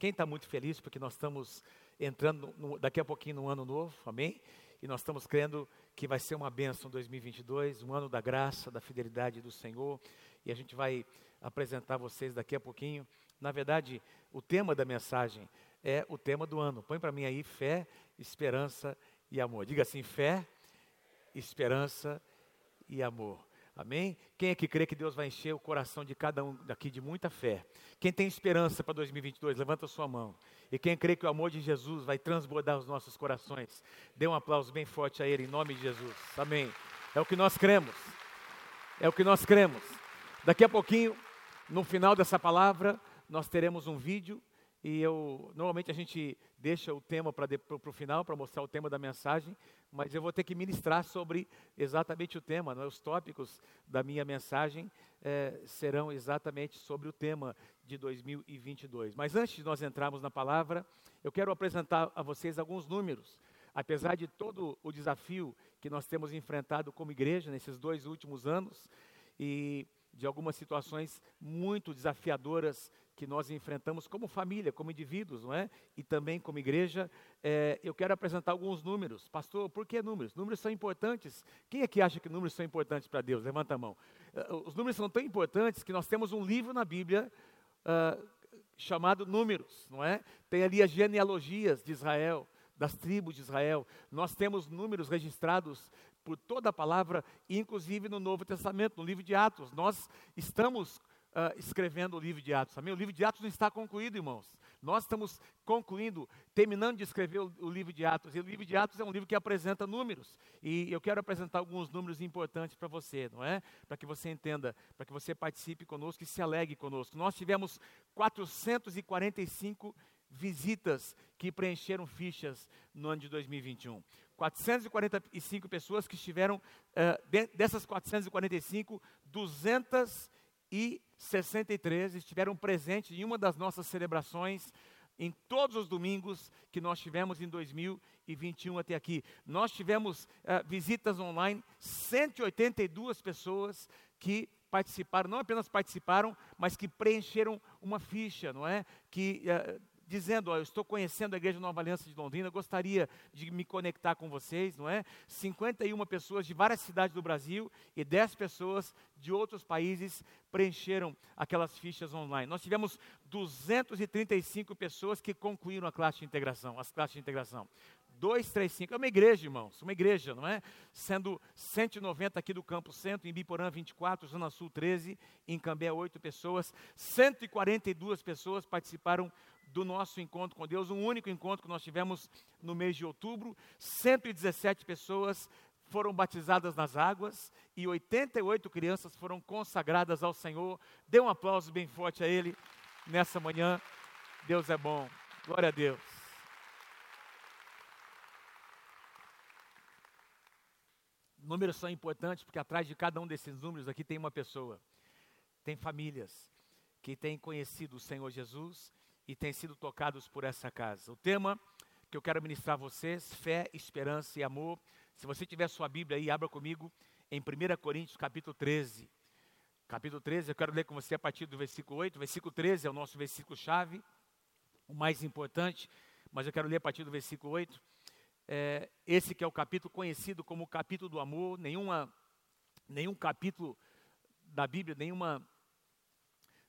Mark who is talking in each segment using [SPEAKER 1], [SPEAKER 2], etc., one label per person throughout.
[SPEAKER 1] Quem está muito feliz porque nós estamos entrando no, daqui a pouquinho no ano novo, amém? E nós estamos crendo que vai ser uma bênção 2022, um ano da graça, da fidelidade do Senhor. E a gente vai apresentar vocês daqui a pouquinho. Na verdade, o tema da mensagem é o tema do ano. Põe para mim aí fé, esperança e amor. Diga assim: fé, esperança e amor. Amém? Quem é que crê que Deus vai encher o coração de cada um daqui de muita fé? Quem tem esperança para 2022, levanta a sua mão. E quem crê que o amor de Jesus vai transbordar os nossos corações, dê um aplauso bem forte a Ele, em nome de Jesus. Amém. É o que nós cremos. É o que nós cremos. Daqui a pouquinho, no final dessa palavra, nós teremos um vídeo e eu normalmente a gente deixa o tema para o final para mostrar o tema da mensagem, mas eu vou ter que ministrar sobre exatamente o tema. Né? Os tópicos da minha mensagem é, serão exatamente sobre o tema de 2022. Mas antes de nós entrarmos na palavra, eu quero apresentar a vocês alguns números. Apesar de todo o desafio que nós temos enfrentado como igreja nesses dois últimos anos e de algumas situações muito desafiadoras que nós enfrentamos como família, como indivíduos, não é? E também como igreja, é, eu quero apresentar alguns números. Pastor, por que números? Números são importantes. Quem é que acha que números são importantes para Deus? Levanta a mão. Uh, os números são tão importantes que nós temos um livro na Bíblia uh, chamado Números, não é? Tem ali as genealogias de Israel, das tribos de Israel. Nós temos números registrados por toda a palavra, inclusive no Novo Testamento, no livro de Atos. Nós estamos uh, escrevendo o livro de Atos. Amém? O livro de Atos não está concluído, irmãos. Nós estamos concluindo, terminando de escrever o, o, livro de Atos. E o livro de Atos é um livro que apresenta números. E eu quero apresentar alguns números importantes para você, não é? Para que você entenda, para que você participe conosco e se alegre conosco. Nós tivemos 445 visitas que preencheram fichas no ano de 2021. 445 pessoas que estiveram, uh, dessas 445, 200 e 63 estiveram presentes em uma das nossas celebrações em todos os domingos que nós tivemos em 2021 até aqui. Nós tivemos uh, visitas online, 182 pessoas que participaram, não apenas participaram, mas que preencheram uma ficha, não é? Que uh, dizendo, ó, eu estou conhecendo a Igreja Nova Aliança de Londrina, gostaria de me conectar com vocês, não é? 51 pessoas de várias cidades do Brasil e 10 pessoas de outros países preencheram aquelas fichas online. Nós tivemos 235 pessoas que concluíram a classe de integração, as classes de integração. 235, é uma igreja, irmãos, uma igreja, não é? Sendo 190 aqui do Campo Centro, em Biporã 24, Zona Sul 13, em Cambé 8 pessoas, 142 pessoas participaram do nosso encontro com Deus, um único encontro que nós tivemos no mês de outubro. 117 pessoas foram batizadas nas águas e 88 crianças foram consagradas ao Senhor. Dê um aplauso bem forte a Ele nessa manhã. Deus é bom. Glória a Deus. Números são importantes porque atrás de cada um desses números aqui tem uma pessoa, tem famílias que têm conhecido o Senhor Jesus e têm sido tocados por essa casa. O tema que eu quero ministrar a vocês, fé, esperança e amor. Se você tiver sua Bíblia aí, abra comigo em 1 Coríntios capítulo 13. Capítulo 13, eu quero ler com você a partir do versículo 8. O versículo 13 é o nosso versículo chave, o mais importante, mas eu quero ler a partir do versículo 8. É, esse que é o capítulo conhecido como o capítulo do amor, nenhuma, nenhum capítulo da Bíblia, nenhuma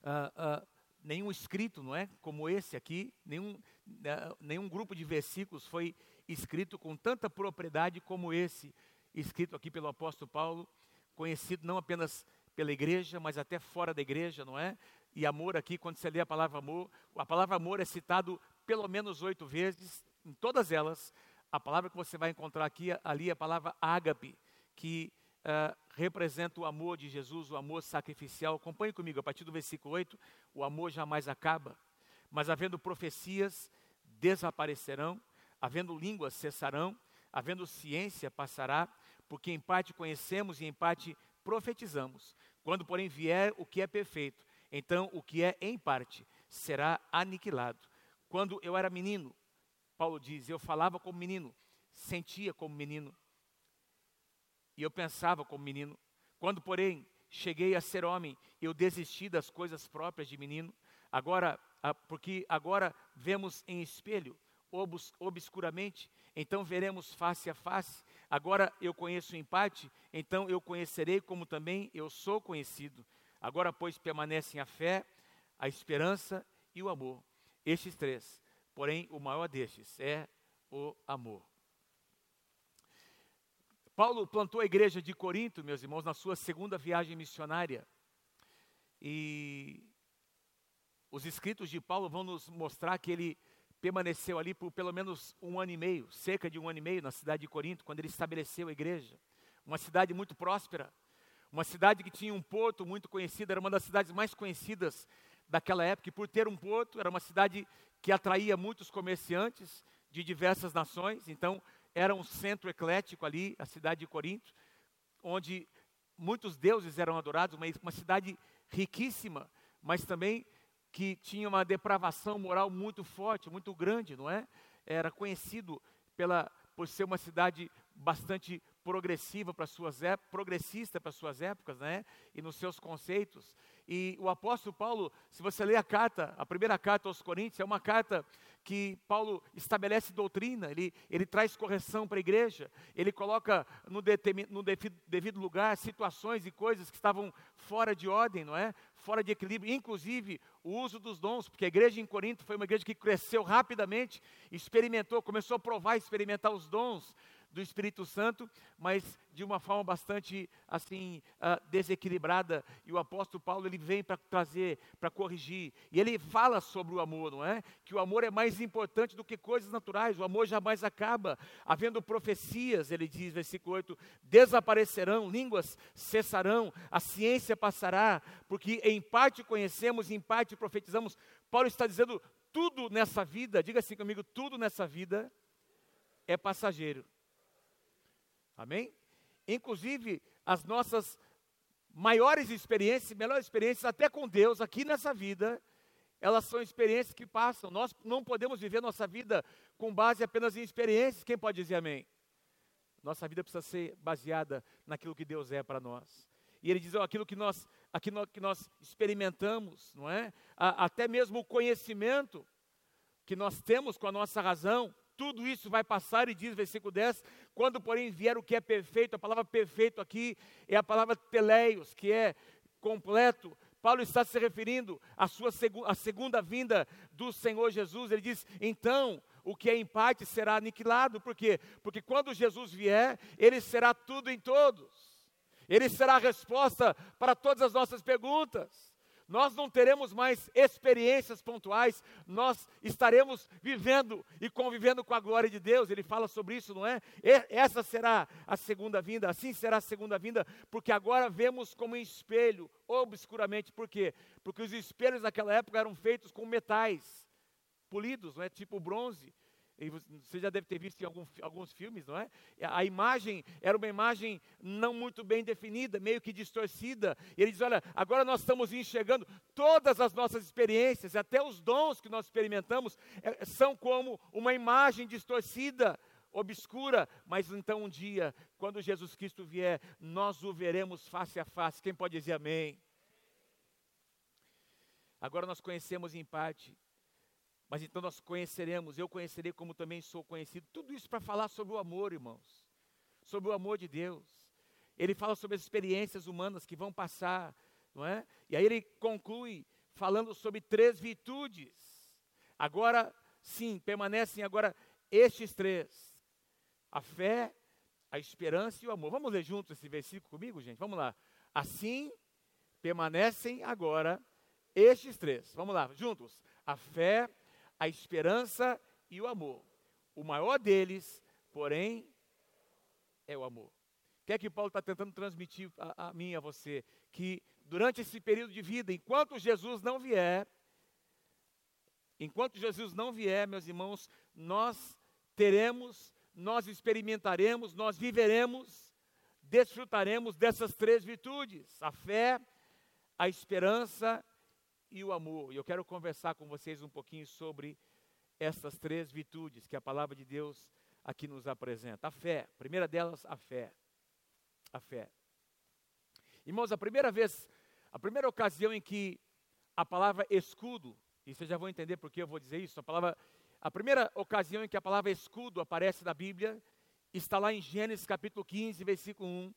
[SPEAKER 1] uh, uh, nenhum escrito, não é? Como esse aqui, nenhum, né, nenhum grupo de versículos foi escrito com tanta propriedade como esse, escrito aqui pelo apóstolo Paulo, conhecido não apenas pela igreja, mas até fora da igreja, não é? E amor aqui, quando você lê a palavra amor, a palavra amor é citado pelo menos oito vezes, em todas elas, a palavra que você vai encontrar aqui, ali é a palavra ágape, que uh, representa o amor de Jesus, o amor sacrificial. Acompanhe comigo, a partir do versículo 8: o amor jamais acaba, mas havendo profecias, desaparecerão, havendo línguas, cessarão, havendo ciência, passará, porque em parte conhecemos e em parte profetizamos. Quando, porém, vier o que é perfeito, então o que é em parte será aniquilado. Quando eu era menino, Paulo diz, eu falava como menino, sentia como menino, e eu pensava como menino. Quando, porém, cheguei a ser homem, eu desisti das coisas próprias de menino. Agora, porque agora vemos em espelho, obs, obscuramente, então veremos face a face. Agora eu conheço em parte, então eu conhecerei como também eu sou conhecido. Agora, pois, permanecem a fé, a esperança e o amor. Estes três. Porém, o maior destes é o amor. Paulo plantou a igreja de Corinto, meus irmãos, na sua segunda viagem missionária. E os escritos de Paulo vão nos mostrar que ele permaneceu ali por pelo menos um ano e meio, cerca de um ano e meio, na cidade de Corinto, quando ele estabeleceu a igreja. Uma cidade muito próspera, uma cidade que tinha um porto muito conhecido, era uma das cidades mais conhecidas daquela época, e por ter um porto, era uma cidade que atraía muitos comerciantes de diversas nações, então era um centro eclético ali, a cidade de Corinto, onde muitos deuses eram adorados, uma, uma cidade riquíssima, mas também que tinha uma depravação moral muito forte, muito grande, não é? Era conhecido pela, por ser uma cidade bastante progressiva para suas progressista para suas épocas, né? E nos seus conceitos. E o apóstolo Paulo, se você ler a carta, a primeira carta aos Coríntios, é uma carta que Paulo estabelece doutrina, ele, ele traz correção para a igreja, ele coloca no, no devido lugar situações e coisas que estavam fora de ordem, não é? Fora de equilíbrio, inclusive o uso dos dons, porque a igreja em Corinto foi uma igreja que cresceu rapidamente, experimentou, começou a provar, experimentar os dons do Espírito Santo, mas de uma forma bastante assim uh, desequilibrada. E o apóstolo Paulo ele vem para trazer, para corrigir. E ele fala sobre o amor, não é? Que o amor é mais importante do que coisas naturais. O amor jamais acaba. Havendo profecias, ele diz, versículo 8, desaparecerão, línguas cessarão, a ciência passará, porque em parte conhecemos, em parte profetizamos. Paulo está dizendo tudo nessa vida, diga assim comigo, tudo nessa vida é passageiro. Amém? Inclusive, as nossas maiores experiências, melhores experiências, até com Deus, aqui nessa vida, elas são experiências que passam. Nós não podemos viver nossa vida com base apenas em experiências. Quem pode dizer amém? Nossa vida precisa ser baseada naquilo que Deus é para nós. E ele diz, oh, aquilo que nós, aquilo que nós experimentamos, não é? A, até mesmo o conhecimento que nós temos com a nossa razão, tudo isso vai passar, e diz versículo 10, quando porém vier o que é perfeito, a palavra perfeito aqui é a palavra teleios, que é completo. Paulo está se referindo à sua segunda vinda do Senhor Jesus. Ele diz: então, o que é em parte será aniquilado. Por quê? Porque quando Jesus vier, ele será tudo em todos. Ele será a resposta para todas as nossas perguntas nós não teremos mais experiências pontuais, nós estaremos vivendo e convivendo com a glória de Deus. Ele fala sobre isso, não é? essa será a segunda vinda, assim será a segunda vinda, porque agora vemos como em espelho, obscuramente. Por quê? Porque os espelhos daquela época eram feitos com metais polidos, não é? Tipo bronze. E você já deve ter visto em algum, alguns filmes, não é? A imagem era uma imagem não muito bem definida, meio que distorcida. E ele diz: Olha, agora nós estamos enxergando todas as nossas experiências, até os dons que nós experimentamos, é, são como uma imagem distorcida, obscura. Mas então um dia, quando Jesus Cristo vier, nós o veremos face a face. Quem pode dizer amém? Agora nós conhecemos em parte mas então nós conheceremos, eu conhecerei como também sou conhecido. Tudo isso para falar sobre o amor, irmãos. Sobre o amor de Deus. Ele fala sobre as experiências humanas que vão passar, não é? E aí ele conclui falando sobre três virtudes. Agora, sim, permanecem agora estes três: a fé, a esperança e o amor. Vamos ler juntos esse versículo comigo, gente? Vamos lá. Assim permanecem agora estes três. Vamos lá, juntos. A fé, a esperança e o amor. O maior deles, porém, é o amor. O que é que Paulo está tentando transmitir a, a mim a você? Que durante esse período de vida, enquanto Jesus não vier, enquanto Jesus não vier, meus irmãos, nós teremos, nós experimentaremos, nós viveremos, desfrutaremos dessas três virtudes: a fé, a esperança e o amor. E eu quero conversar com vocês um pouquinho sobre essas três virtudes que a palavra de Deus aqui nos apresenta. A fé, a primeira delas, a fé. A fé. Irmãos, a primeira vez, a primeira ocasião em que a palavra escudo, e vocês já vão entender por que eu vou dizer isso. A palavra, a primeira ocasião em que a palavra escudo aparece na Bíblia está lá em Gênesis capítulo 15, versículo 1.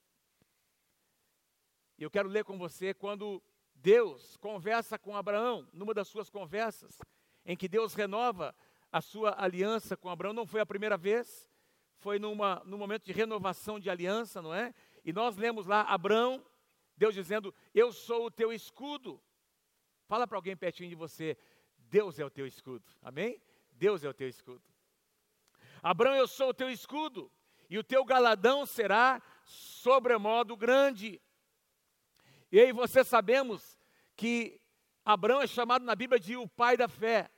[SPEAKER 1] E eu quero ler com você quando Deus conversa com Abraão, numa das suas conversas, em que Deus renova a sua aliança com Abraão, não foi a primeira vez, foi numa, num momento de renovação de aliança, não é? E nós lemos lá Abraão, Deus dizendo: Eu sou o teu escudo. Fala para alguém pertinho de você: Deus é o teu escudo, amém? Deus é o teu escudo. Abraão, eu sou o teu escudo, e o teu galadão será sobremodo grande. E aí você sabemos que Abraão é chamado na Bíblia de o pai da fé.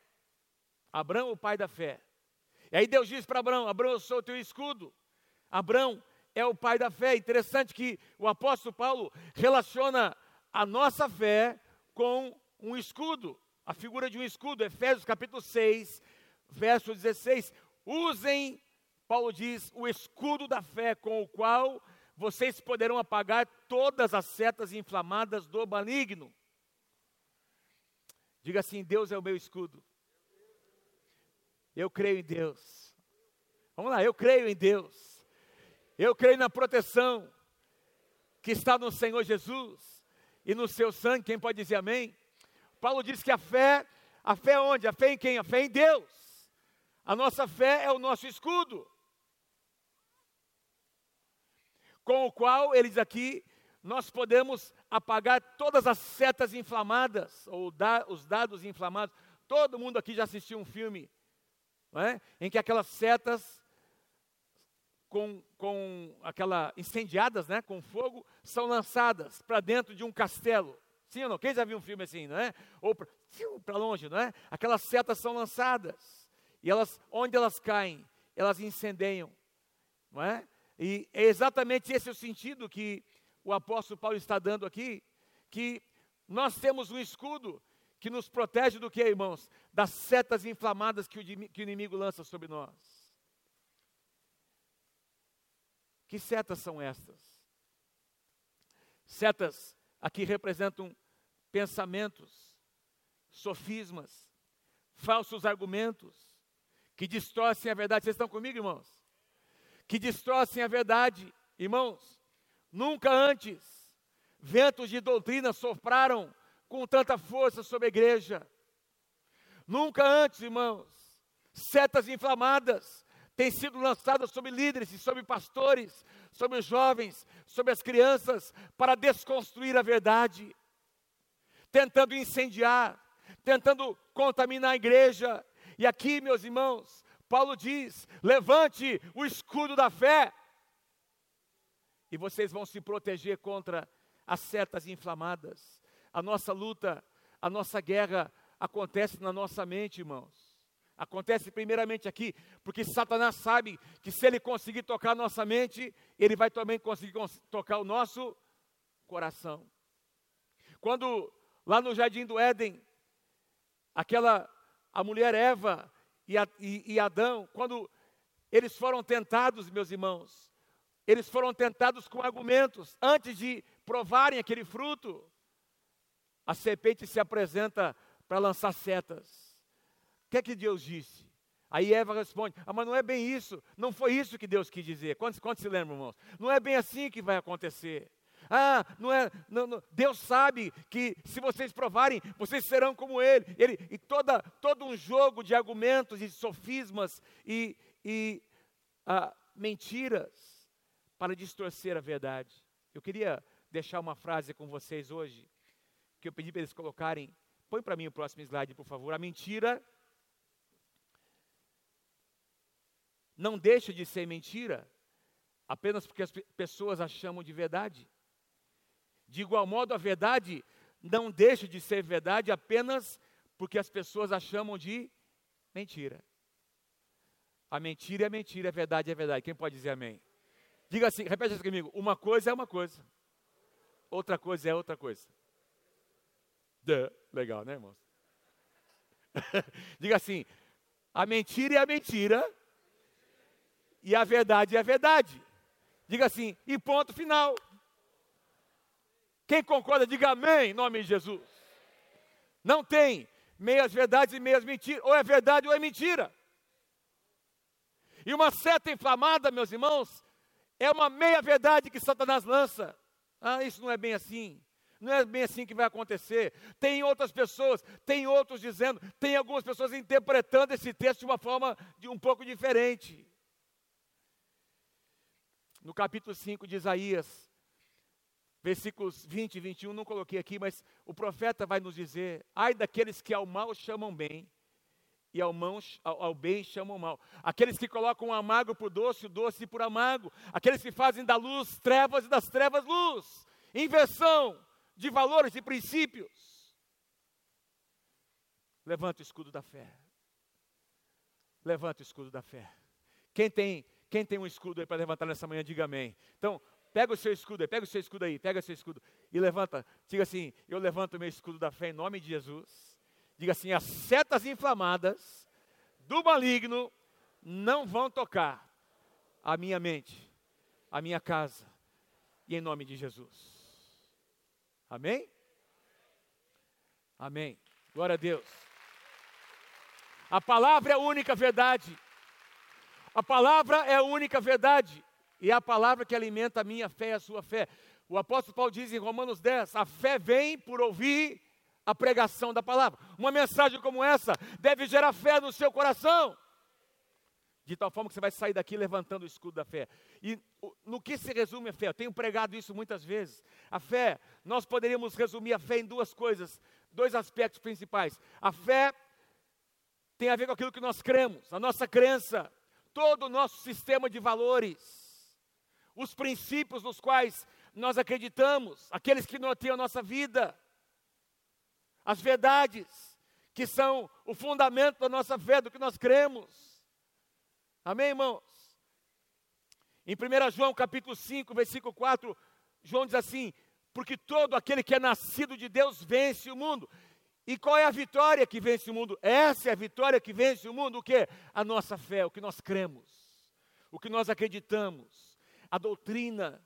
[SPEAKER 1] Abraão, o pai da fé. E aí Deus diz para Abraão: Abraão, eu sou o teu escudo. Abraão é o pai da fé. Interessante que o apóstolo Paulo relaciona a nossa fé com um escudo, a figura de um escudo. Efésios capítulo 6, verso 16. Usem, Paulo diz, o escudo da fé com o qual vocês poderão apagar todas as setas inflamadas do maligno. Diga assim: Deus é o meu escudo. Eu creio em Deus. Vamos lá, eu creio em Deus. Eu creio na proteção que está no Senhor Jesus e no seu sangue. Quem pode dizer amém? Paulo diz que a fé, a fé é onde? A fé em quem? A fé em Deus. A nossa fé é o nosso escudo. Com o qual, ele diz aqui, nós podemos apagar todas as setas inflamadas, ou da, os dados inflamados. Todo mundo aqui já assistiu um filme é? em que aquelas setas com, com aquela incendiadas, né, com fogo, são lançadas para dentro de um castelo. Sim ou não? Quem já viu um filme assim, não é? Ou para longe, não é? Aquelas setas são lançadas e elas, onde elas caem, elas incendeiam, não é? E é exatamente esse o sentido que o apóstolo Paulo está dando aqui, que nós temos um escudo que nos protege do que, irmãos? Das setas inflamadas que o, que o inimigo lança sobre nós. Que setas são estas? Setas aqui representam pensamentos, sofismas, falsos argumentos, que distorcem a verdade. Vocês estão comigo, irmãos? Que distorcem a verdade. Irmãos, nunca antes ventos de doutrina sopraram com tanta força sobre a igreja. Nunca antes, irmãos, setas inflamadas têm sido lançadas sobre líderes e sobre pastores, sobre os jovens, sobre as crianças, para desconstruir a verdade, tentando incendiar, tentando contaminar a igreja. E aqui, meus irmãos, Paulo diz: levante o escudo da fé, e vocês vão se proteger contra as setas inflamadas. A nossa luta, a nossa guerra acontece na nossa mente, irmãos. Acontece primeiramente aqui, porque Satanás sabe que se ele conseguir tocar a nossa mente, ele vai também conseguir tocar o nosso coração. Quando lá no jardim do Éden, aquela a mulher Eva, e, Adão, quando eles foram tentados, meus irmãos, eles foram tentados com argumentos, antes de provarem aquele fruto, a serpente se apresenta para lançar setas. O que é que Deus disse? Aí Eva responde: Ah, mas não é bem isso, não foi isso que Deus quis dizer. Quantos, quantos se lembram, irmãos? Não é bem assim que vai acontecer. Ah, não é. Não, não, Deus sabe que se vocês provarem, vocês serão como Ele. ele e toda, todo um jogo de argumentos e sofismas e, e ah, mentiras para distorcer a verdade. Eu queria deixar uma frase com vocês hoje, que eu pedi para eles colocarem. Põe para mim o próximo slide, por favor. A mentira não deixa de ser mentira apenas porque as pessoas a chamam de verdade. De igual modo, a verdade não deixa de ser verdade apenas porque as pessoas a chamam de mentira. A mentira é mentira, a verdade é verdade. Quem pode dizer amém? Diga assim, repete isso comigo. Uma coisa é uma coisa, outra coisa é outra coisa. Duh. Legal, né, irmãos? Diga assim: a mentira é a mentira e a verdade é a verdade. Diga assim, e ponto final. Quem concorda, diga amém em nome de Jesus. Não tem meias verdades e meias mentiras, ou é verdade ou é mentira. E uma seta inflamada, meus irmãos, é uma meia verdade que Satanás lança. Ah, isso não é bem assim. Não é bem assim que vai acontecer. Tem outras pessoas, tem outros dizendo, tem algumas pessoas interpretando esse texto de uma forma de um pouco diferente. No capítulo 5 de Isaías, versículos 20 e 21, não coloquei aqui, mas o profeta vai nos dizer: ai daqueles que ao mal chamam bem, e ao, mão, ao, ao, bem chamam mal. Aqueles que colocam o amargo por doce, o doce por amargo. Aqueles que fazem da luz trevas e das trevas luz. Inversão de valores e princípios. Levanta o escudo da fé. Levanta o escudo da fé. Quem tem, quem tem um escudo aí para levantar nessa manhã, diga amém. Então, Pega o seu escudo aí, pega o seu escudo aí, pega o seu escudo e levanta. Diga assim: Eu levanto o meu escudo da fé em nome de Jesus. Diga assim: As setas inflamadas do maligno não vão tocar a minha mente, a minha casa, e em nome de Jesus. Amém? Amém. Glória a Deus. A palavra é a única verdade. A palavra é a única verdade. E é a palavra que alimenta a minha fé e a sua fé. O apóstolo Paulo diz em Romanos 10: a fé vem por ouvir a pregação da palavra. Uma mensagem como essa deve gerar fé no seu coração. De tal forma que você vai sair daqui levantando o escudo da fé. E no que se resume a fé? Eu tenho pregado isso muitas vezes. A fé, nós poderíamos resumir a fé em duas coisas, dois aspectos principais. A fé tem a ver com aquilo que nós cremos, a nossa crença, todo o nosso sistema de valores os princípios nos quais nós acreditamos, aqueles que norteiam a nossa vida, as verdades que são o fundamento da nossa fé, do que nós cremos. Amém, irmãos? Em 1 João capítulo 5, versículo 4, João diz assim: Porque todo aquele que é nascido de Deus vence o mundo. E qual é a vitória que vence o mundo? Essa é a vitória que vence o mundo, o que? A nossa fé, o que nós cremos, o que nós acreditamos a doutrina,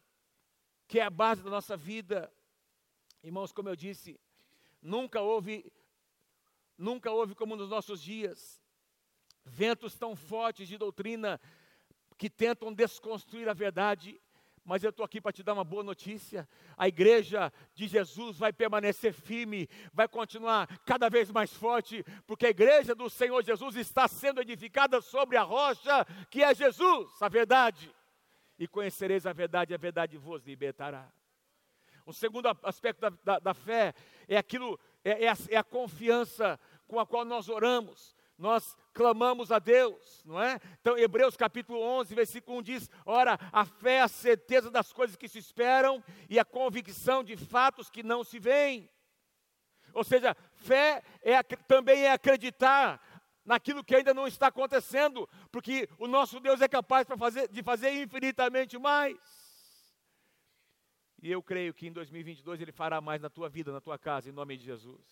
[SPEAKER 1] que é a base da nossa vida. Irmãos, como eu disse, nunca houve, nunca houve como nos nossos dias, ventos tão fortes de doutrina que tentam desconstruir a verdade. Mas eu estou aqui para te dar uma boa notícia. A igreja de Jesus vai permanecer firme, vai continuar cada vez mais forte, porque a igreja do Senhor Jesus está sendo edificada sobre a rocha que é Jesus, a verdade e conhecereis a verdade, e a verdade vos libertará. O segundo aspecto da, da, da fé é aquilo, é, é, a, é a confiança com a qual nós oramos, nós clamamos a Deus, não é? Então, Hebreus capítulo 11, versículo 1 diz: Ora, a fé é a certeza das coisas que se esperam e a convicção de fatos que não se veem. Ou seja, fé é, também é acreditar naquilo que ainda não está acontecendo, porque o nosso Deus é capaz fazer, de fazer infinitamente mais. E eu creio que em 2022 Ele fará mais na tua vida, na tua casa, em nome de Jesus.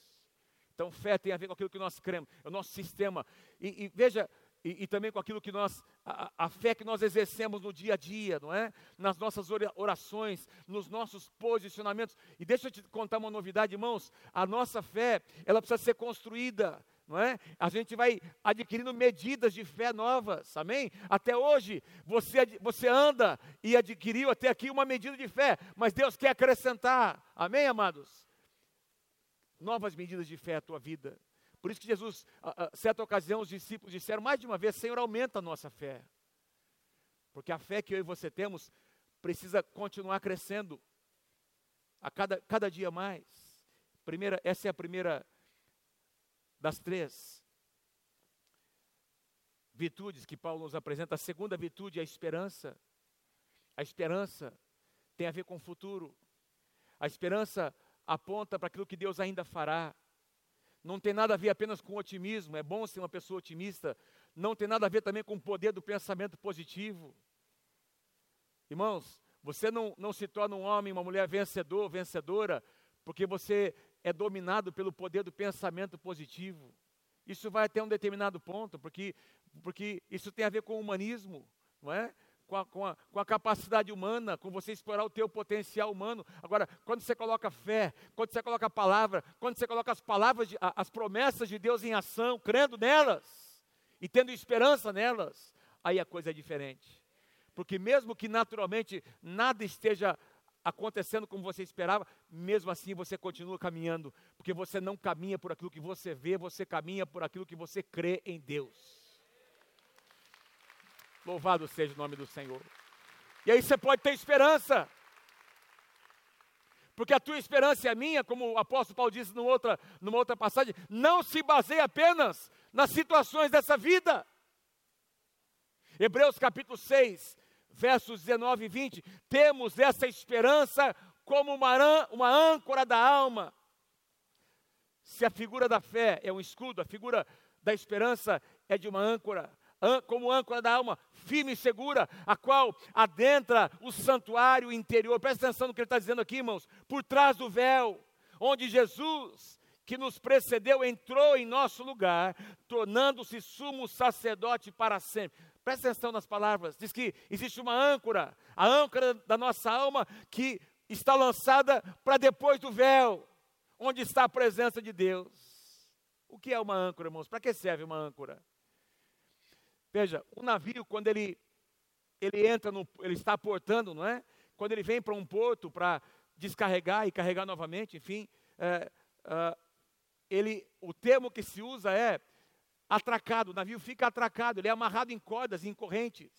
[SPEAKER 1] Então, fé tem a ver com aquilo que nós cremos, é o nosso sistema. E, e veja, e, e, também com aquilo que nós, a, a, fé que nós exercemos no dia a dia, não é? Nas nossas orações, nos nossos posicionamentos. E deixa eu te contar uma novidade, irmãos. A nossa fé, ela precisa ser construída não é? A gente vai adquirindo medidas de fé novas, amém? Até hoje, você, você anda e adquiriu até aqui uma medida de fé, mas Deus quer acrescentar, amém, amados? Novas medidas de fé à tua vida. Por isso que Jesus, a, a certa ocasião, os discípulos disseram mais de uma vez: Senhor, aumenta a nossa fé. Porque a fé que eu e você temos precisa continuar crescendo a cada, cada dia mais. Primeira, essa é a primeira das três virtudes que Paulo nos apresenta, a segunda virtude é a esperança. A esperança tem a ver com o futuro. A esperança aponta para aquilo que Deus ainda fará. Não tem nada a ver apenas com otimismo, é bom ser uma pessoa otimista. Não tem nada a ver também com o poder do pensamento positivo. Irmãos, você não, não se torna um homem, uma mulher vencedor, vencedora, porque você é dominado pelo poder do pensamento positivo. Isso vai até um determinado ponto, porque, porque isso tem a ver com o humanismo, não é? com a, com, a, com a, capacidade humana, com você explorar o teu potencial humano. Agora, quando você coloca fé, quando você coloca a palavra, quando você coloca as palavras, de, as promessas de Deus em ação, crendo nelas e tendo esperança nelas, aí a coisa é diferente. Porque mesmo que naturalmente nada esteja acontecendo como você esperava, mesmo assim você continua caminhando, porque você não caminha por aquilo que você vê, você caminha por aquilo que você crê em Deus. Louvado seja o nome do Senhor. E aí você pode ter esperança. Porque a tua esperança e a minha, como o apóstolo Paulo disse numa outra, numa outra passagem, não se baseia apenas nas situações dessa vida. Hebreus capítulo 6, versos 19 e 20, temos essa esperança como uma, uma âncora da alma. Se a figura da fé é um escudo, a figura da esperança é de uma âncora, como âncora da alma, firme e segura, a qual adentra o santuário interior. Presta atenção no que ele está dizendo aqui, irmãos. Por trás do véu, onde Jesus, que nos precedeu, entrou em nosso lugar, tornando-se sumo sacerdote para sempre. Presta atenção nas palavras. Diz que existe uma âncora, a âncora da nossa alma que está lançada para depois do véu, onde está a presença de Deus. O que é uma âncora, irmãos? Para que serve uma âncora? Veja, o navio, quando ele, ele entra, no, ele está portando, não é? Quando ele vem para um porto para descarregar e carregar novamente, enfim, é, é, ele, o termo que se usa é atracado, o navio fica atracado, ele é amarrado em cordas, em correntes.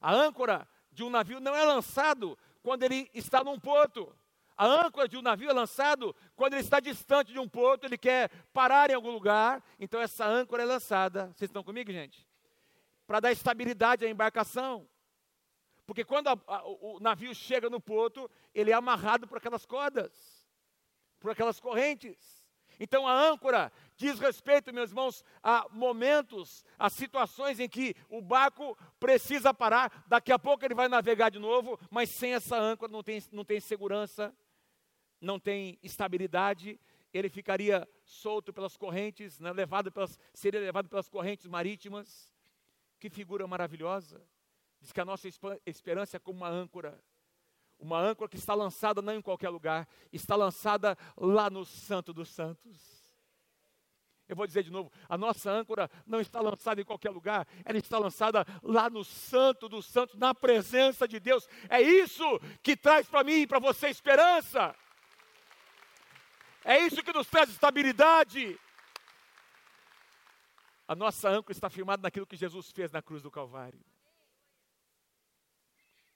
[SPEAKER 1] A âncora de um navio não é lançado quando ele está num porto. A âncora de um navio é lançado quando ele está distante de um porto, ele quer parar em algum lugar, então essa âncora é lançada. Vocês estão comigo, gente? Para dar estabilidade à embarcação. Porque quando a, a, o navio chega no porto, ele é amarrado por aquelas cordas, por aquelas correntes. Então a âncora diz respeito, meus irmãos, a momentos, a situações em que o barco precisa parar, daqui a pouco ele vai navegar de novo, mas sem essa âncora não tem, não tem segurança, não tem estabilidade, ele ficaria solto pelas correntes, né, levado pelas, seria levado pelas correntes marítimas. Que figura maravilhosa! Diz que a nossa esperança é como uma âncora uma âncora que está lançada não em qualquer lugar, está lançada lá no Santo dos Santos. Eu vou dizer de novo: a nossa âncora não está lançada em qualquer lugar, ela está lançada lá no Santo dos Santos, na presença de Deus. É isso que traz para mim e para você esperança. É isso que nos traz estabilidade. A nossa âncora está firmada naquilo que Jesus fez na cruz do Calvário.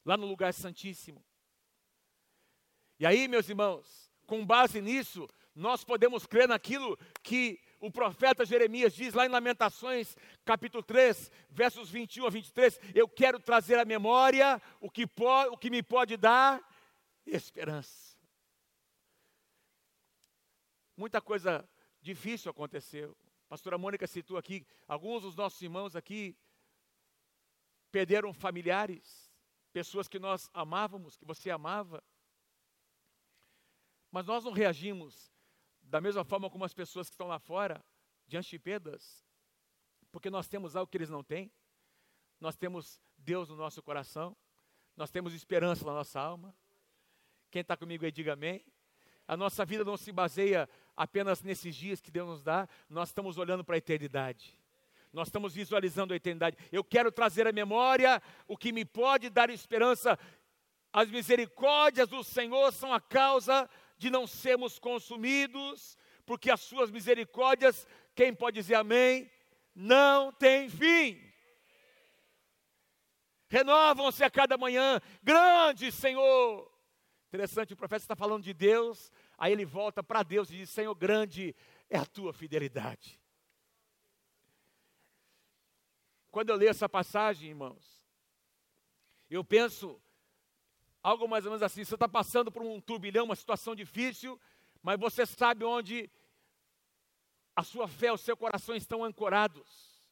[SPEAKER 1] Lá no lugar santíssimo. E aí, meus irmãos, com base nisso, nós podemos crer naquilo que o profeta Jeremias diz lá em Lamentações, capítulo 3, versos 21 a 23. Eu quero trazer à memória o que, pode, o que me pode dar esperança. Muita coisa difícil aconteceu. A pastora Mônica citou aqui, alguns dos nossos irmãos aqui perderam familiares, pessoas que nós amávamos, que você amava. Mas nós não reagimos da mesma forma como as pessoas que estão lá fora, diante de perdas, porque nós temos algo que eles não têm. Nós temos Deus no nosso coração, nós temos esperança na nossa alma. Quem está comigo aí, diga amém. A nossa vida não se baseia apenas nesses dias que Deus nos dá, nós estamos olhando para a eternidade. Nós estamos visualizando a eternidade. Eu quero trazer à memória o que me pode dar esperança. As misericórdias do Senhor são a causa de não sermos consumidos, porque as suas misericórdias, quem pode dizer amém, não tem fim. Renovam-se a cada manhã, grande Senhor. Interessante, o profeta está falando de Deus, aí ele volta para Deus e diz: Senhor, grande é a tua fidelidade. Quando eu leio essa passagem, irmãos, eu penso Algo mais ou menos assim, você está passando por um turbilhão, uma situação difícil, mas você sabe onde a sua fé, o seu coração estão ancorados.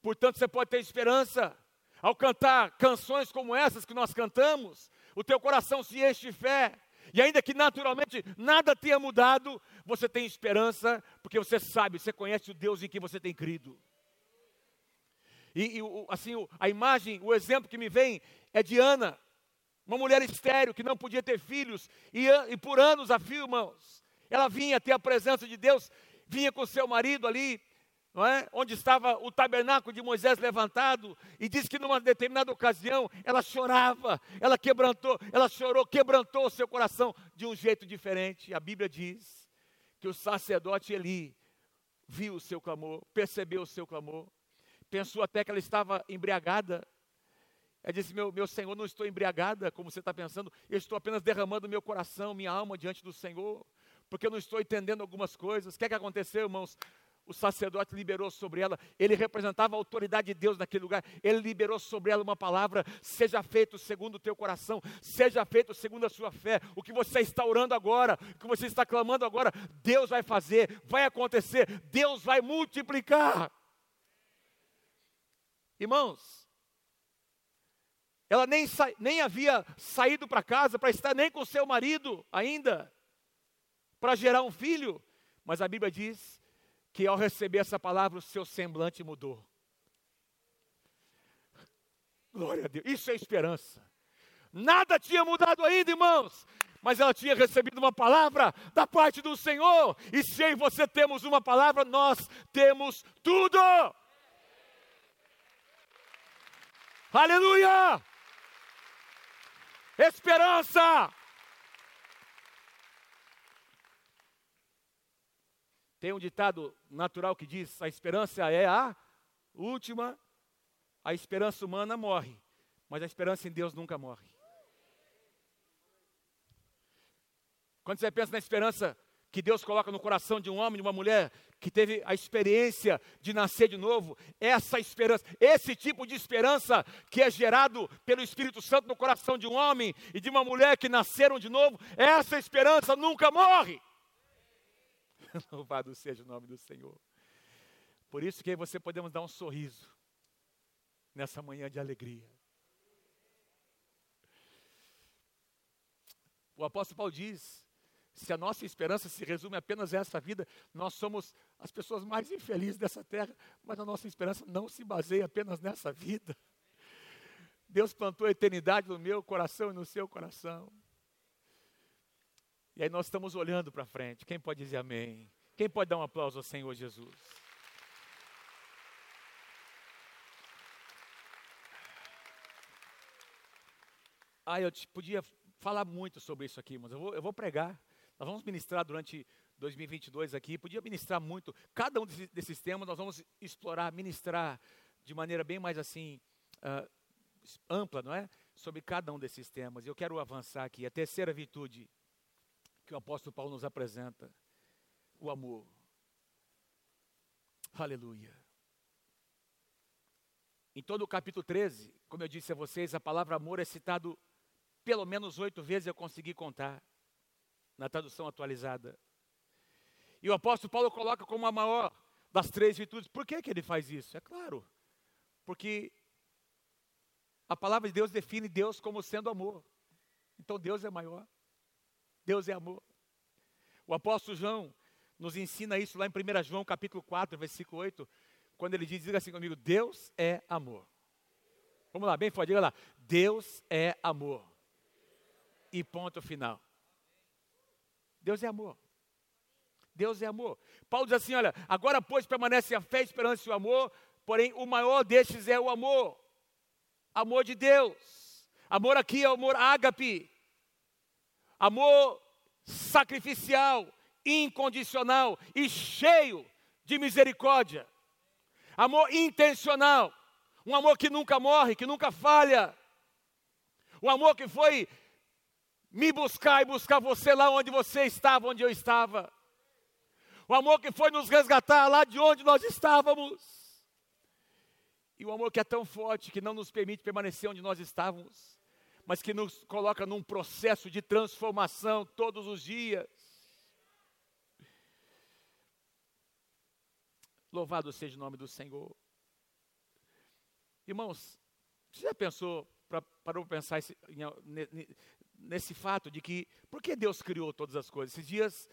[SPEAKER 1] Portanto, você pode ter esperança ao cantar canções como essas que nós cantamos, o teu coração se enche de fé. E ainda que naturalmente nada tenha mudado, você tem esperança, porque você sabe, você conhece o Deus em quem você tem crido. E, e assim, a imagem, o exemplo que me vem é de Ana, uma mulher estéril que não podia ter filhos, e, e por anos a fio, ela vinha ter a presença de Deus, vinha com seu marido ali, não é? onde estava o tabernáculo de Moisés levantado, e diz que numa determinada ocasião ela chorava, ela quebrantou, ela chorou, quebrantou o seu coração de um jeito diferente. A Bíblia diz que o sacerdote Eli viu o seu clamor, percebeu o seu clamor, pensou até que ela estava embriagada. Ela disse: meu, meu Senhor, não estou embriagada, como você está pensando, eu estou apenas derramando meu coração, minha alma diante do Senhor, porque eu não estou entendendo algumas coisas. O que é que aconteceu, irmãos? o sacerdote liberou sobre ela, ele representava a autoridade de Deus naquele lugar, ele liberou sobre ela uma palavra: seja feito segundo o teu coração, seja feito segundo a sua fé. O que você está orando agora, o que você está clamando agora, Deus vai fazer, vai acontecer, Deus vai multiplicar. Irmãos, ela nem, nem havia saído para casa para estar nem com seu marido ainda, para gerar um filho, mas a Bíblia diz que ao receber essa palavra o seu semblante mudou. Glória a Deus, isso é esperança. Nada tinha mudado ainda, irmãos, mas ela tinha recebido uma palavra da parte do Senhor, e se você temos uma palavra, nós temos tudo. Aleluia! Esperança! Tem um ditado natural que diz: a esperança é a última, a esperança humana morre, mas a esperança em Deus nunca morre. Quando você pensa na esperança que Deus coloca no coração de um homem, de uma mulher que teve a experiência de nascer de novo, essa esperança, esse tipo de esperança que é gerado pelo Espírito Santo no coração de um homem e de uma mulher que nasceram de novo, essa esperança nunca morre. Louvado seja o nome do Senhor. Por isso que você podemos dar um sorriso nessa manhã de alegria. O apóstolo Paulo diz: se a nossa esperança se resume apenas a essa vida, nós somos as pessoas mais infelizes dessa terra, mas a nossa esperança não se baseia apenas nessa vida. Deus plantou a eternidade no meu coração e no seu coração. E aí nós estamos olhando para frente. Quem pode dizer amém? Quem pode dar um aplauso ao Senhor Jesus? Ah, eu podia falar muito sobre isso aqui, mas eu vou, eu vou pregar. Nós vamos ministrar durante 2022 aqui. Podia ministrar muito. Cada um desses, desses temas nós vamos explorar, ministrar de maneira bem mais assim uh, ampla, não é? Sobre cada um desses temas. Eu quero avançar aqui. A terceira virtude que o apóstolo Paulo nos apresenta: o amor. Aleluia. Em todo o capítulo 13, como eu disse a vocês, a palavra amor é citado pelo menos oito vezes, eu consegui contar, na tradução atualizada. E o apóstolo Paulo coloca como a maior das três virtudes. Por que, que ele faz isso? É claro, porque a palavra de Deus define Deus como sendo amor. Então Deus é maior. Deus é amor. O apóstolo João nos ensina isso lá em 1 João capítulo 4, versículo 8, quando ele diz, diga assim comigo, Deus é amor. Vamos lá, bem forte, diga lá, Deus é amor. E ponto final. Deus é amor. Deus é amor. Paulo diz assim: olha, agora pois permanece a fé, a esperança e o amor, porém o maior destes é o amor. Amor de Deus. Amor aqui é o amor ágape amor sacrificial, incondicional e cheio de misericórdia. Amor intencional, um amor que nunca morre, que nunca falha. Um amor que foi me buscar e buscar você lá onde você estava, onde eu estava. O amor que foi nos resgatar lá de onde nós estávamos. E o amor que é tão forte que não nos permite permanecer onde nós estávamos mas que nos coloca num processo de transformação todos os dias. Louvado seja o nome do Senhor. Irmãos, você já pensou, para pensar esse, nesse fato de que, por que Deus criou todas as coisas? Esses dias,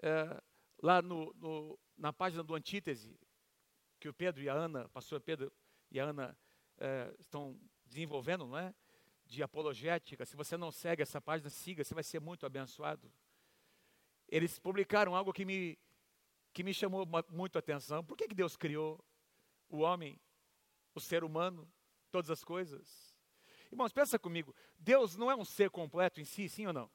[SPEAKER 1] é, lá no, no, na página do Antítese, que o Pedro e a Ana, pastor Pedro e a Ana é, estão desenvolvendo, não é? De apologética. Se você não segue essa página, siga, você vai ser muito abençoado. Eles publicaram algo que me, que me chamou muito a atenção. Por que, que Deus criou o homem, o ser humano, todas as coisas? Irmãos, pensa comigo. Deus não é um ser completo em si, sim ou não?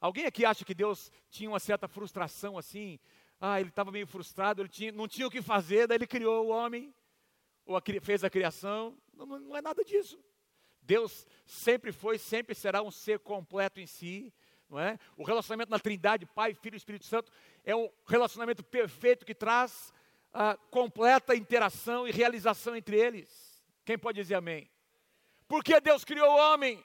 [SPEAKER 1] Alguém aqui acha que Deus tinha uma certa frustração assim? Ah, ele estava meio frustrado, ele tinha, não tinha o que fazer, daí ele criou o homem, ou a, fez a criação. Não, não é nada disso. Deus sempre foi, sempre será um ser completo em si, não é? O relacionamento na Trindade, Pai, Filho e Espírito Santo, é um relacionamento perfeito que traz a completa interação e realização entre eles. Quem pode dizer amém? Por que Deus criou o homem?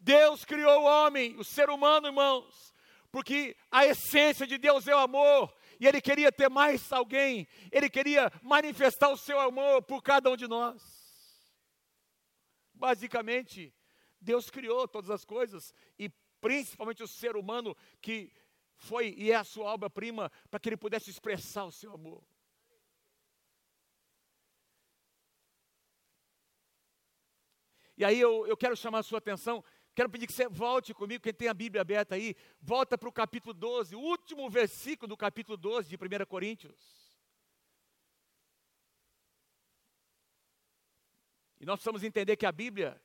[SPEAKER 1] Deus criou o homem, o ser humano, irmãos, porque a essência de Deus é o amor, e Ele queria ter mais alguém, Ele queria manifestar o seu amor por cada um de nós. Basicamente, Deus criou todas as coisas, e principalmente o ser humano, que foi e é a sua obra-prima, para que ele pudesse expressar o seu amor. E aí eu, eu quero chamar a sua atenção Quero pedir que você volte comigo, quem tem a Bíblia aberta aí, volta para o capítulo 12, o último versículo do capítulo 12 de 1 Coríntios. E nós precisamos entender que a Bíblia,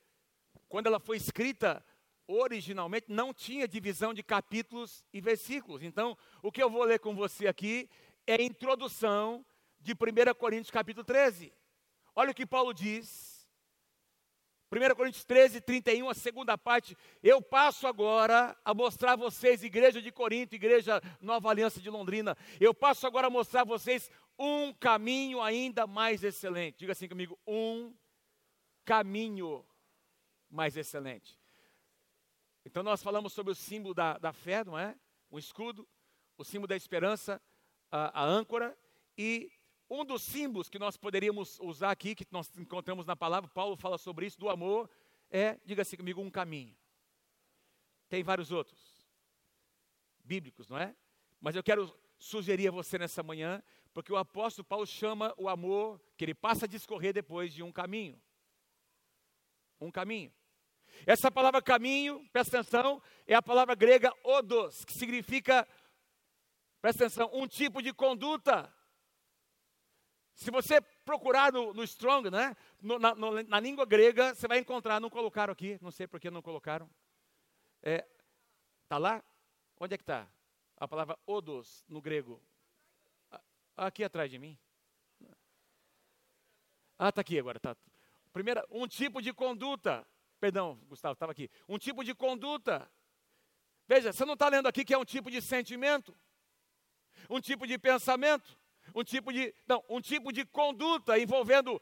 [SPEAKER 1] quando ela foi escrita originalmente, não tinha divisão de capítulos e versículos. Então, o que eu vou ler com você aqui é a introdução de 1 Coríntios capítulo 13. Olha o que Paulo diz 1 Coríntios 13, 31, a segunda parte. Eu passo agora a mostrar a vocês, igreja de Corinto, igreja Nova Aliança de Londrina. Eu passo agora a mostrar a vocês um caminho ainda mais excelente. Diga assim comigo: um caminho mais excelente. Então, nós falamos sobre o símbolo da, da fé, não é? O escudo, o símbolo da esperança, a, a âncora e um dos símbolos que nós poderíamos usar aqui, que nós encontramos na palavra, Paulo fala sobre isso, do amor, é, diga-se comigo, um caminho. Tem vários outros, bíblicos, não é? Mas eu quero sugerir a você nessa manhã, porque o apóstolo Paulo chama o amor, que ele passa a discorrer depois de um caminho. Um caminho. Essa palavra caminho, presta atenção, é a palavra grega odos, que significa, presta atenção, um tipo de conduta se você procurar no, no Strong, né, no, na, no, na, língua grega, você vai encontrar, não colocaram aqui, não sei por que não colocaram. Está é, lá? Onde é que está? A palavra odos no grego. Aqui atrás de mim. Ah, está aqui agora. Tá. Primeira, um tipo de conduta. Perdão, Gustavo, estava aqui. Um tipo de conduta. Veja, você não está lendo aqui que é um tipo de sentimento, um tipo de pensamento um tipo de, não, um tipo de conduta envolvendo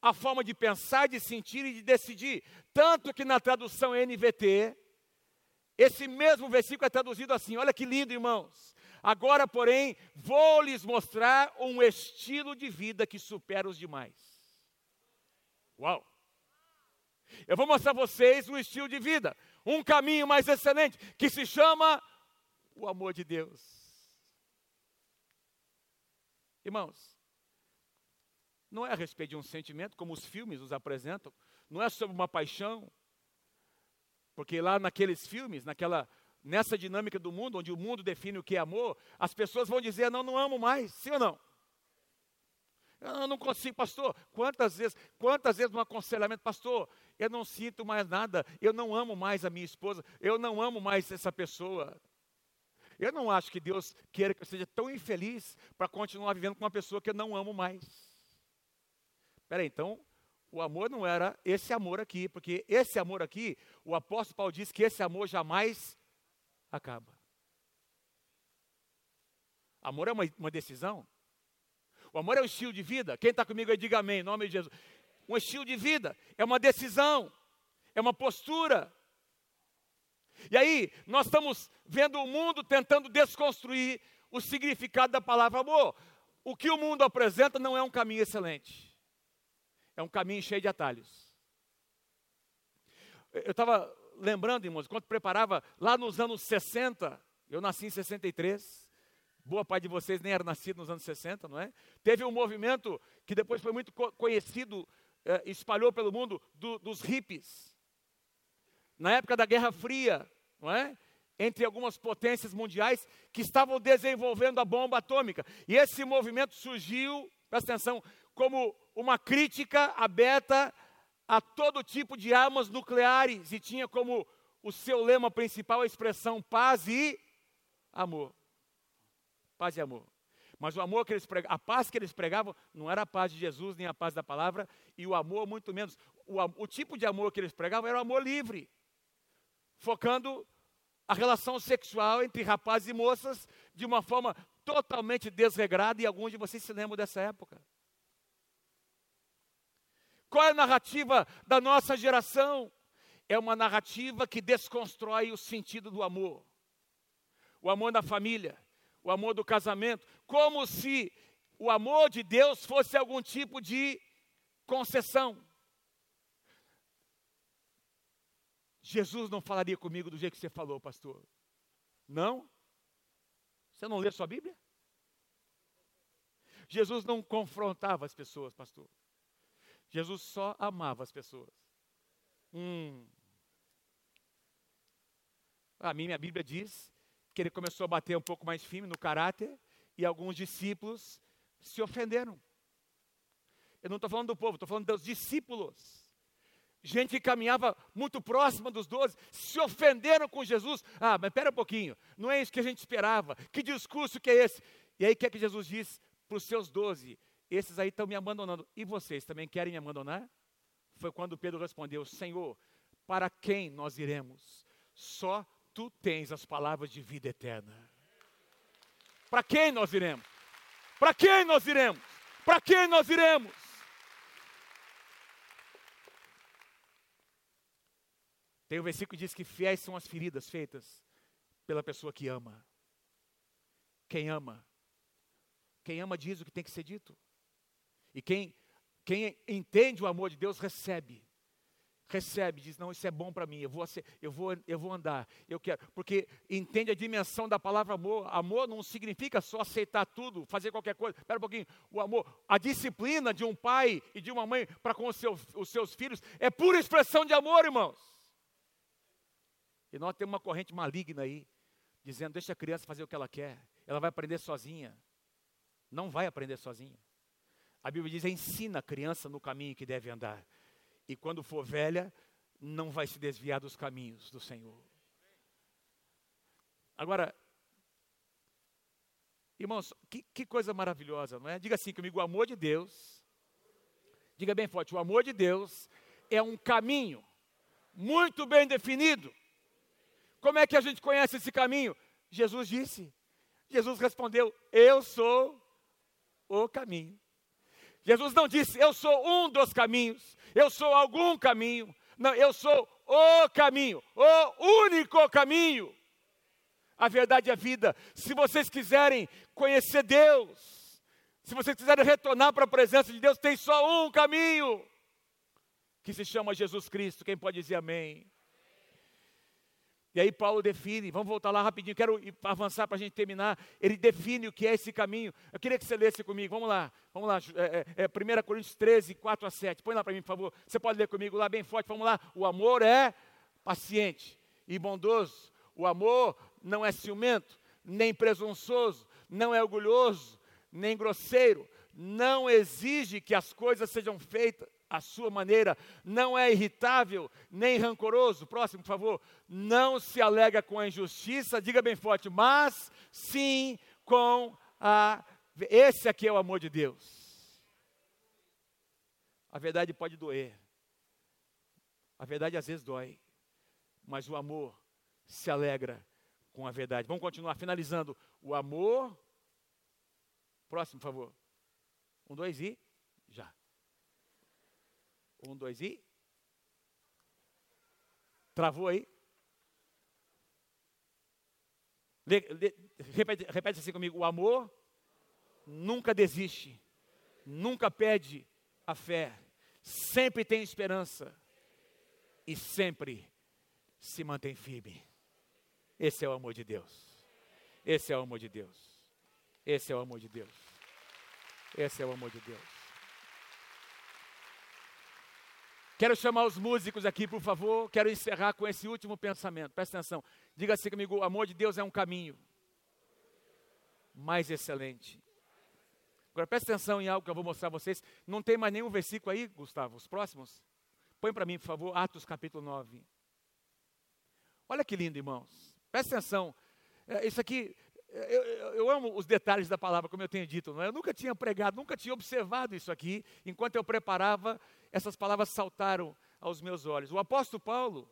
[SPEAKER 1] a forma de pensar, de sentir e de decidir. Tanto que na tradução NVT, esse mesmo versículo é traduzido assim: olha que lindo, irmãos. Agora, porém, vou lhes mostrar um estilo de vida que supera os demais. Uau! Eu vou mostrar a vocês um estilo de vida, um caminho mais excelente, que se chama o amor de Deus. Irmãos, não é a respeito de um sentimento, como os filmes os apresentam, não é sobre uma paixão, porque lá naqueles filmes, naquela, nessa dinâmica do mundo, onde o mundo define o que é amor, as pessoas vão dizer, não, não amo mais, sim ou não? Eu não consigo, pastor. Quantas vezes, quantas vezes no aconselhamento, pastor, eu não sinto mais nada, eu não amo mais a minha esposa, eu não amo mais essa pessoa. Eu não acho que Deus queira que eu seja tão infeliz para continuar vivendo com uma pessoa que eu não amo mais. Espera aí, então, o amor não era esse amor aqui, porque esse amor aqui, o apóstolo Paulo diz que esse amor jamais acaba. Amor é uma, uma decisão. O amor é um estilo de vida. Quem está comigo aí, diga amém, em nome de Jesus. Um estilo de vida é uma decisão, é uma postura, e aí, nós estamos vendo o mundo tentando desconstruir o significado da palavra amor. O que o mundo apresenta não é um caminho excelente, é um caminho cheio de atalhos. Eu estava lembrando, irmãos, quando preparava lá nos anos 60, eu nasci em 63, boa parte de vocês nem era nascido nos anos 60, não é? Teve um movimento que depois foi muito conhecido, eh, espalhou pelo mundo, do, dos hippies. Na época da Guerra Fria, não é? Entre algumas potências mundiais que estavam desenvolvendo a bomba atômica. E esse movimento surgiu, presta atenção, como uma crítica aberta a todo tipo de armas nucleares e tinha como o seu lema principal a expressão paz e amor. Paz e amor. Mas o amor que eles pregavam, a paz que eles pregavam não era a paz de Jesus nem a paz da palavra, e o amor muito menos. O, o tipo de amor que eles pregavam era o amor livre, focando a relação sexual entre rapazes e moças de uma forma totalmente desregrada, e alguns de vocês se lembram dessa época. Qual é a narrativa da nossa geração? É uma narrativa que desconstrói o sentido do amor. O amor da família, o amor do casamento, como se o amor de Deus fosse algum tipo de concessão. Jesus não falaria comigo do jeito que você falou, pastor. Não? Você não lê sua Bíblia? Jesus não confrontava as pessoas, pastor. Jesus só amava as pessoas. Hum. A mim, minha Bíblia diz que ele começou a bater um pouco mais firme no caráter e alguns discípulos se ofenderam. Eu não estou falando do povo, estou falando dos discípulos. Gente que caminhava muito próxima dos doze, se ofenderam com Jesus. Ah, mas espera um pouquinho, não é isso que a gente esperava. Que discurso que é esse? E aí o que é que Jesus diz para os seus doze? esses aí estão me abandonando. E vocês também querem me abandonar? Foi quando Pedro respondeu: Senhor, para quem nós iremos? Só tu tens as palavras de vida eterna. Para quem nós iremos? Para quem nós iremos? Para quem nós iremos? Tem um versículo que diz que fiéis são as feridas feitas pela pessoa que ama. Quem ama? Quem ama diz o que tem que ser dito. E quem, quem entende o amor de Deus recebe. Recebe, diz: Não, isso é bom para mim, eu vou, eu, vou, eu vou andar, eu quero. Porque entende a dimensão da palavra amor. Amor não significa só aceitar tudo, fazer qualquer coisa. Espera um pouquinho. O amor, a disciplina de um pai e de uma mãe para com os seus, os seus filhos é pura expressão de amor, irmãos. E nós temos uma corrente maligna aí, dizendo: Deixa a criança fazer o que ela quer, ela vai aprender sozinha. Não vai aprender sozinha. A Bíblia diz: ensina a criança no caminho que deve andar. E quando for velha, não vai se desviar dos caminhos do Senhor. Agora, irmãos, que, que coisa maravilhosa, não é? Diga assim comigo: o amor de Deus, diga bem forte, o amor de Deus é um caminho muito bem definido. Como é que a gente conhece esse caminho? Jesus disse. Jesus respondeu: Eu sou o caminho. Jesus não disse, eu sou um dos caminhos, eu sou algum caminho. Não, eu sou o caminho, o único caminho. A verdade é a vida. Se vocês quiserem conhecer Deus, se vocês quiserem retornar para a presença de Deus, tem só um caminho, que se chama Jesus Cristo. Quem pode dizer amém? E aí Paulo define, vamos voltar lá rapidinho, quero avançar para a gente terminar. Ele define o que é esse caminho. Eu queria que você lesse comigo, vamos lá, vamos lá. É, é, é 1 Coríntios 13, 4 a 7. Põe lá para mim, por favor. Você pode ler comigo lá bem forte, vamos lá. O amor é paciente e bondoso. O amor não é ciumento, nem presunçoso, não é orgulhoso, nem grosseiro. Não exige que as coisas sejam feitas a sua maneira, não é irritável nem rancoroso. Próximo, por favor. Não se alega com a injustiça, diga bem forte, mas sim com a. Esse aqui é o amor de Deus. A verdade pode doer. A verdade às vezes dói. Mas o amor se alegra com a verdade. Vamos continuar finalizando. O amor. Próximo, por favor. Um, dois e. Já. Um, dois e. Travou aí? Le, le, repete, repete assim comigo: o amor nunca desiste, nunca perde a fé, sempre tem esperança e sempre se mantém firme. Esse é o amor de Deus. Esse é o amor de Deus. Esse é o amor de Deus. Esse é o amor de Deus. Quero chamar os músicos aqui, por favor. Quero encerrar com esse último pensamento. Presta atenção. Diga assim comigo: o amor de Deus é um caminho mais excelente. Agora presta atenção em algo que eu vou mostrar a vocês. Não tem mais nenhum versículo aí, Gustavo? Os próximos? Põe para mim, por favor, Atos capítulo 9. Olha que lindo, irmãos. Presta atenção. É, isso aqui, eu, eu, eu, amo os detalhes da palavra, como eu tenho dito. Não é? Eu nunca tinha pregado, nunca tinha observado isso aqui. Enquanto eu preparava, essas palavras saltaram aos meus olhos. O apóstolo Paulo,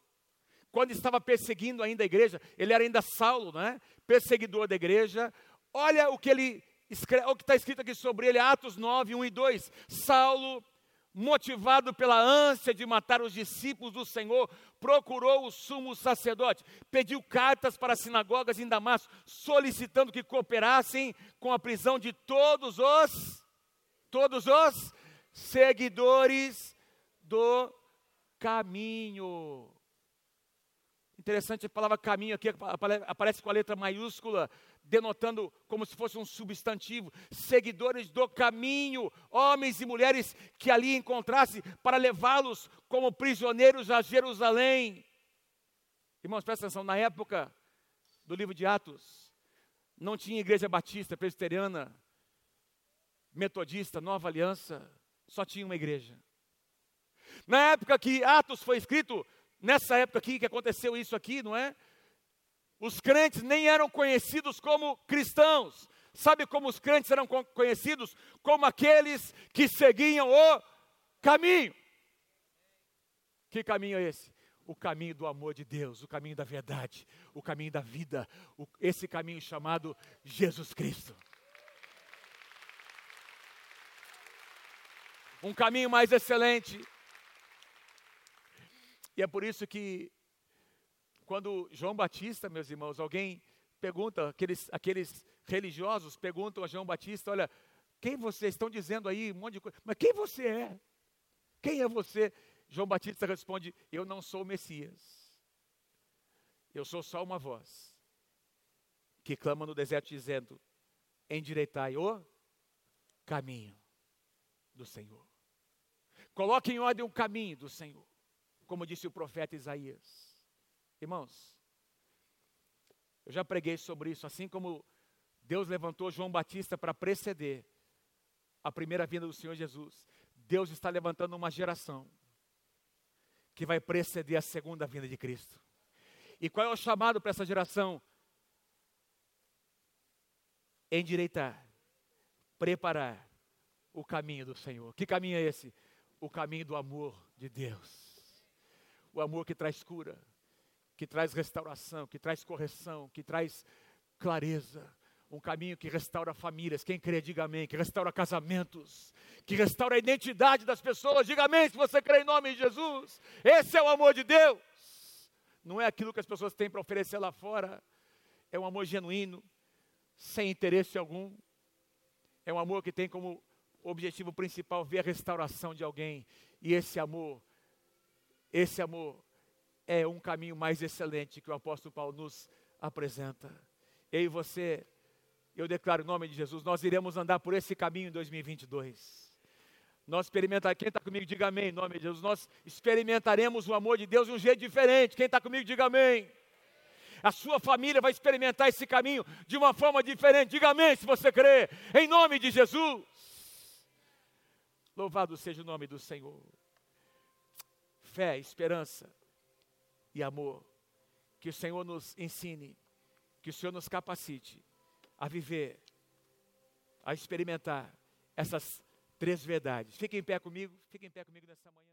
[SPEAKER 1] quando estava perseguindo ainda a igreja, ele era ainda Saulo, não é? perseguidor da igreja. Olha o que ele escreve, o que está escrito aqui sobre ele, Atos 9, 1 e 2. Saulo, motivado pela ânsia de matar os discípulos do Senhor, procurou o sumo sacerdote, pediu cartas para as sinagogas em Damasco, solicitando que cooperassem com a prisão de todos os todos os seguidores do caminho. Interessante a palavra caminho aqui aparece com a letra maiúscula, denotando como se fosse um substantivo. Seguidores do caminho, homens e mulheres que ali encontrasse para levá-los como prisioneiros a Jerusalém. Irmãos, presta atenção, na época do livro de Atos, não tinha igreja batista, presbiteriana, metodista, nova aliança, só tinha uma igreja. Na época que Atos foi escrito, nessa época aqui que aconteceu isso aqui, não é? Os crentes nem eram conhecidos como cristãos. Sabe como os crentes eram conhecidos? Como aqueles que seguiam o caminho. Que caminho é esse? O caminho do amor de Deus, o caminho da verdade, o caminho da vida, o, esse caminho chamado Jesus Cristo. Um caminho mais excelente. E é por isso que quando João Batista, meus irmãos, alguém pergunta, aqueles, aqueles religiosos perguntam a João Batista: olha, quem vocês estão dizendo aí um monte de coisa, mas quem você é? Quem é você? João Batista responde: Eu não sou o Messias, eu sou só uma voz que clama no deserto dizendo: Endireitai o caminho do Senhor. Coloque em ordem o caminho do Senhor, como disse o profeta Isaías. Irmãos, eu já preguei sobre isso, assim como Deus levantou João Batista para preceder a primeira vinda do Senhor Jesus. Deus está levantando uma geração que vai preceder a segunda vinda de Cristo. E qual é o chamado para essa geração? Endireitar, preparar o caminho do Senhor. Que caminho é esse? O caminho do amor de Deus. O amor que traz cura, que traz restauração, que traz correção, que traz clareza. Um caminho que restaura famílias. Quem crê, diga amém. Que restaura casamentos. Que restaura a identidade das pessoas. Diga amém se você crê em nome de Jesus. Esse é o amor de Deus. Não é aquilo que as pessoas têm para oferecer lá fora. É um amor genuíno, sem interesse algum. É um amor que tem como objetivo principal ver a restauração de alguém. E esse amor, esse amor é um caminho mais excelente que o apóstolo Paulo nos apresenta. Eu e você, eu declaro em nome de Jesus, nós iremos andar por esse caminho em 2022. Nós experimentaremos, quem está comigo, diga amém, em nome de Jesus. Nós experimentaremos o amor de Deus de um jeito diferente. Quem está comigo, diga amém. A sua família vai experimentar esse caminho de uma forma diferente. Diga amém se você crê, em nome de Jesus. Louvado seja o nome do Senhor. Fé, esperança, e amor. Que o Senhor nos ensine, que o Senhor nos capacite a viver, a experimentar essas três verdades. Fiquem em pé comigo, fiquem em pé comigo nessa manhã.